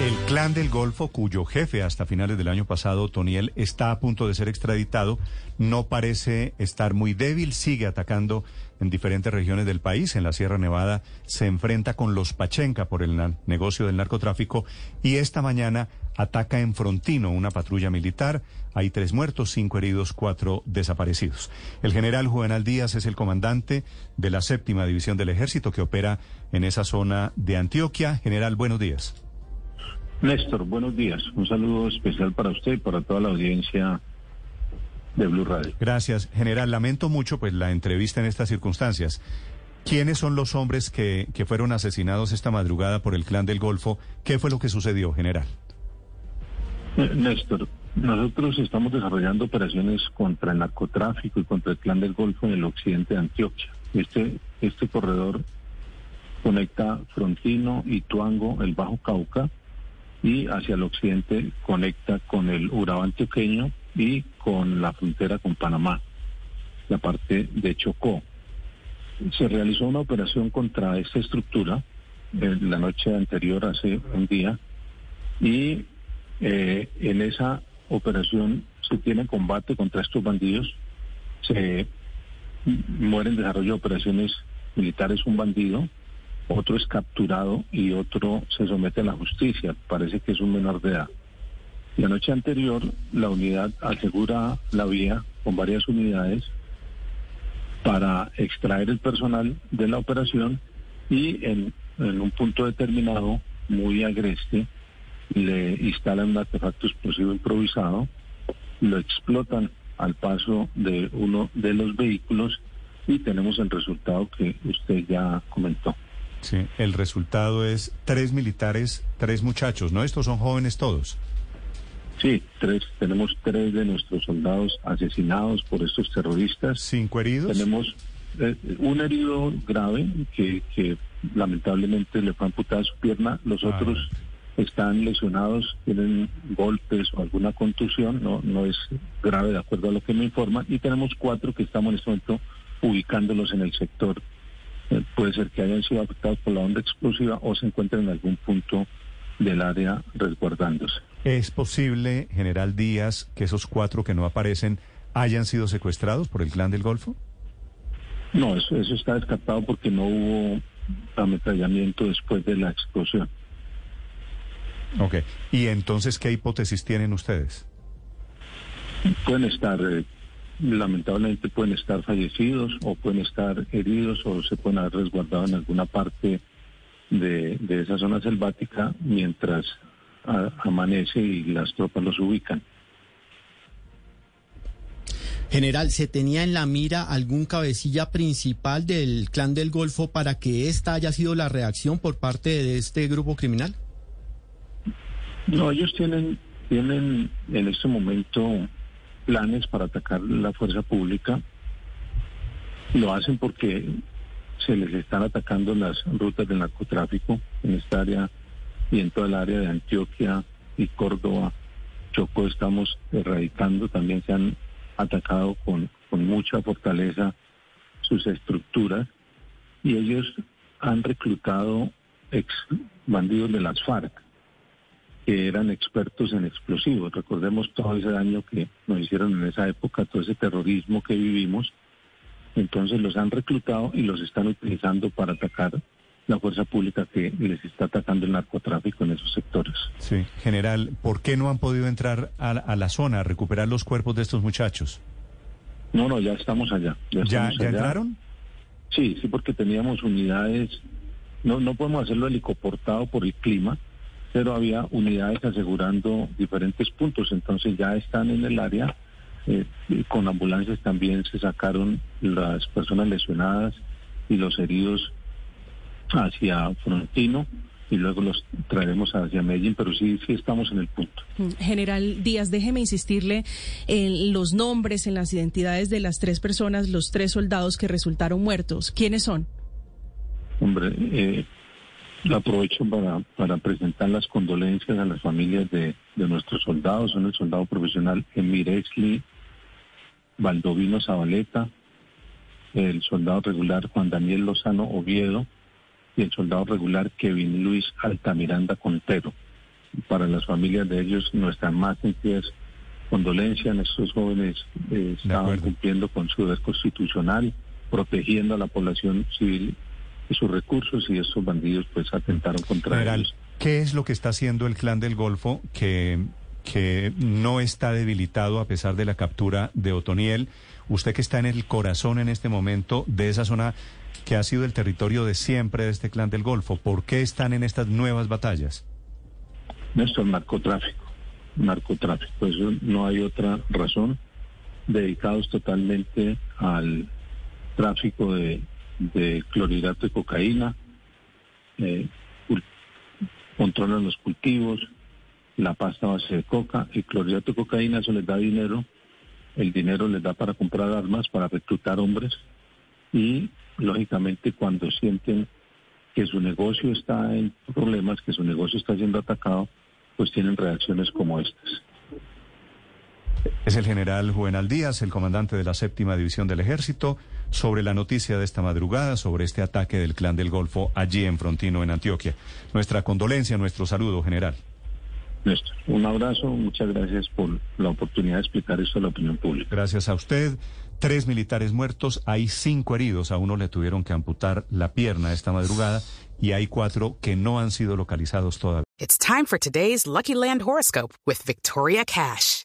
El clan del Golfo, cuyo jefe hasta finales del año pasado, Toniel, está a punto de ser extraditado, no parece estar muy débil, sigue atacando en diferentes regiones del país. En la Sierra Nevada se enfrenta con los Pachenca por el negocio del narcotráfico y esta mañana ataca en Frontino una patrulla militar. Hay tres muertos, cinco heridos, cuatro desaparecidos. El general Juvenal Díaz es el comandante de la séptima división del ejército que opera en esa zona de Antioquia. General, buenos días. Néstor, buenos días. Un saludo especial para usted y para toda la audiencia de Blue Radio. Gracias, general. Lamento mucho pues la entrevista en estas circunstancias. ¿Quiénes son los hombres que, que fueron asesinados esta madrugada por el clan del Golfo? ¿Qué fue lo que sucedió, general? Eh, Néstor, nosotros estamos desarrollando operaciones contra el narcotráfico y contra el clan del Golfo en el occidente de Antioquia. Este, este corredor conecta Frontino, Ituango, el Bajo Cauca y hacia el occidente conecta con el Urabá antioqueño y con la frontera con Panamá, la parte de Chocó. Se realizó una operación contra esta estructura eh, la noche anterior, hace un día, y eh, en esa operación se tiene combate contra estos bandidos, se muere en desarrollo de operaciones militares un bandido, otro es capturado y otro se somete a la justicia, parece que es un menor de edad. La noche anterior la unidad asegura la vía con varias unidades para extraer el personal de la operación y en, un punto determinado, muy agreste, le instalan un artefacto explosivo improvisado, lo explotan al paso de uno de los vehículos y tenemos el resultado que usted ya comentó. Sí, el resultado es tres militares, tres muchachos, ¿no? Estos son jóvenes todos. Sí, tres, tenemos tres de nuestros soldados asesinados por estos terroristas. Cinco heridos. Tenemos eh, un herido grave que, que lamentablemente le fue amputada su pierna. Los Ah. otros están lesionados, tienen golpes o alguna contusión. No, no es grave de acuerdo a lo que me informan. Y tenemos cuatro que estamos en este momento ubicándolos en el sector. Puede ser que hayan sido afectados por la onda explosiva o se encuentren en algún punto del área resguardándose. ¿Es posible, general Díaz, que esos cuatro que no aparecen hayan sido secuestrados por el clan del Golfo? No, eso, eso está descartado porque no hubo ametrallamiento después de la explosión. Ok. ¿Y entonces qué hipótesis tienen ustedes? Pueden estar, eh, lamentablemente pueden estar fallecidos o pueden estar heridos o se pueden haber resguardado en alguna parte de, de esa zona selvática mientras a- amanece y las tropas los ubican. General, ¿se tenía en la mira algún cabecilla principal del clan del Golfo para que esta haya sido la reacción por parte de este grupo criminal? No, ellos tienen, tienen en este momento planes para atacar la fuerza pública. Lo hacen porque se les están atacando las rutas del narcotráfico en esta área y en toda el área de Antioquia y Córdoba. Chocó estamos erradicando, también se han atacado con, con mucha fortaleza sus estructuras y ellos han reclutado ex bandidos de las FARC que eran expertos en explosivos. Recordemos todo ese daño que nos hicieron en esa época, todo ese terrorismo que vivimos. Entonces los han reclutado y los están utilizando para atacar la fuerza pública que les está atacando el narcotráfico en esos sectores. Sí. General, ¿por qué no han podido entrar a, la- a la zona a recuperar los cuerpos de estos muchachos? No, no, ya estamos allá. ¿Ya, estamos ya allá. entraron? Sí, sí, porque teníamos unidades, no, no podemos hacerlo helicoportado por el clima, pero había unidades asegurando diferentes puntos, entonces ya están en el área. eh, con ambulancias también se sacaron las personas lesionadas y los heridos hacia Frontino y luego los traeremos hacia Medellín, pero sí, sí estamos en el punto. Mm, General Díaz, déjeme insistirle en los nombres, en las identidades de las tres personas, los tres soldados que resultaron muertos. ¿Quiénes son? Hombre, eh, aprovecho para, para presentar las condolencias a las familias de, de nuestros soldados. Son el soldado profesional Emir Exli, Valdovino Zabaleta, el soldado regular Juan Daniel Lozano Oviedo y el soldado regular Kevin Luis Altamiranda Contero. Para las familias de ellos, nuestras más sentidas condolencias. Estos jóvenes eh, estaban cumpliendo con su deber constitucional, protegiendo a la población civil y sus recursos, y estos bandidos pues atentaron contra General, ellos. ¿qué es lo que está haciendo el clan del Golfo que, que no está debilitado a pesar de la captura de Otoniel? Usted que está en el corazón en este momento de esa zona que ha sido el territorio de siempre de este clan del Golfo, ¿por qué están en estas nuevas batallas? Néstor, narcotráfico, narcotráfico, eso no hay otra razón, dedicados totalmente al tráfico de, de clorhidrato de cocaína, eh, controlan los cultivos, la pasta base de coca, el clorhidrato de cocaína, eso les da dinero, el dinero les da para comprar armas, para reclutar hombres y lógicamente cuando sienten que su negocio está en problemas, que su negocio está siendo atacado, pues tienen reacciones como estas. Es el general Juvenal Díaz, el comandante de la séptima división del ejército, sobre la noticia de esta madrugada, sobre este ataque del clan del Golfo allí en Frontino, en Antioquia. Nuestra condolencia, nuestro saludo, general. Néstor, un abrazo, muchas gracias por la oportunidad de explicar esto a la opinión pública. Gracias a usted. Tres militares muertos, hay cinco heridos, a uno le tuvieron que amputar la pierna esta madrugada y hay cuatro que no han sido localizados todavía. It's time for today's Lucky Land horoscope with Victoria Cash.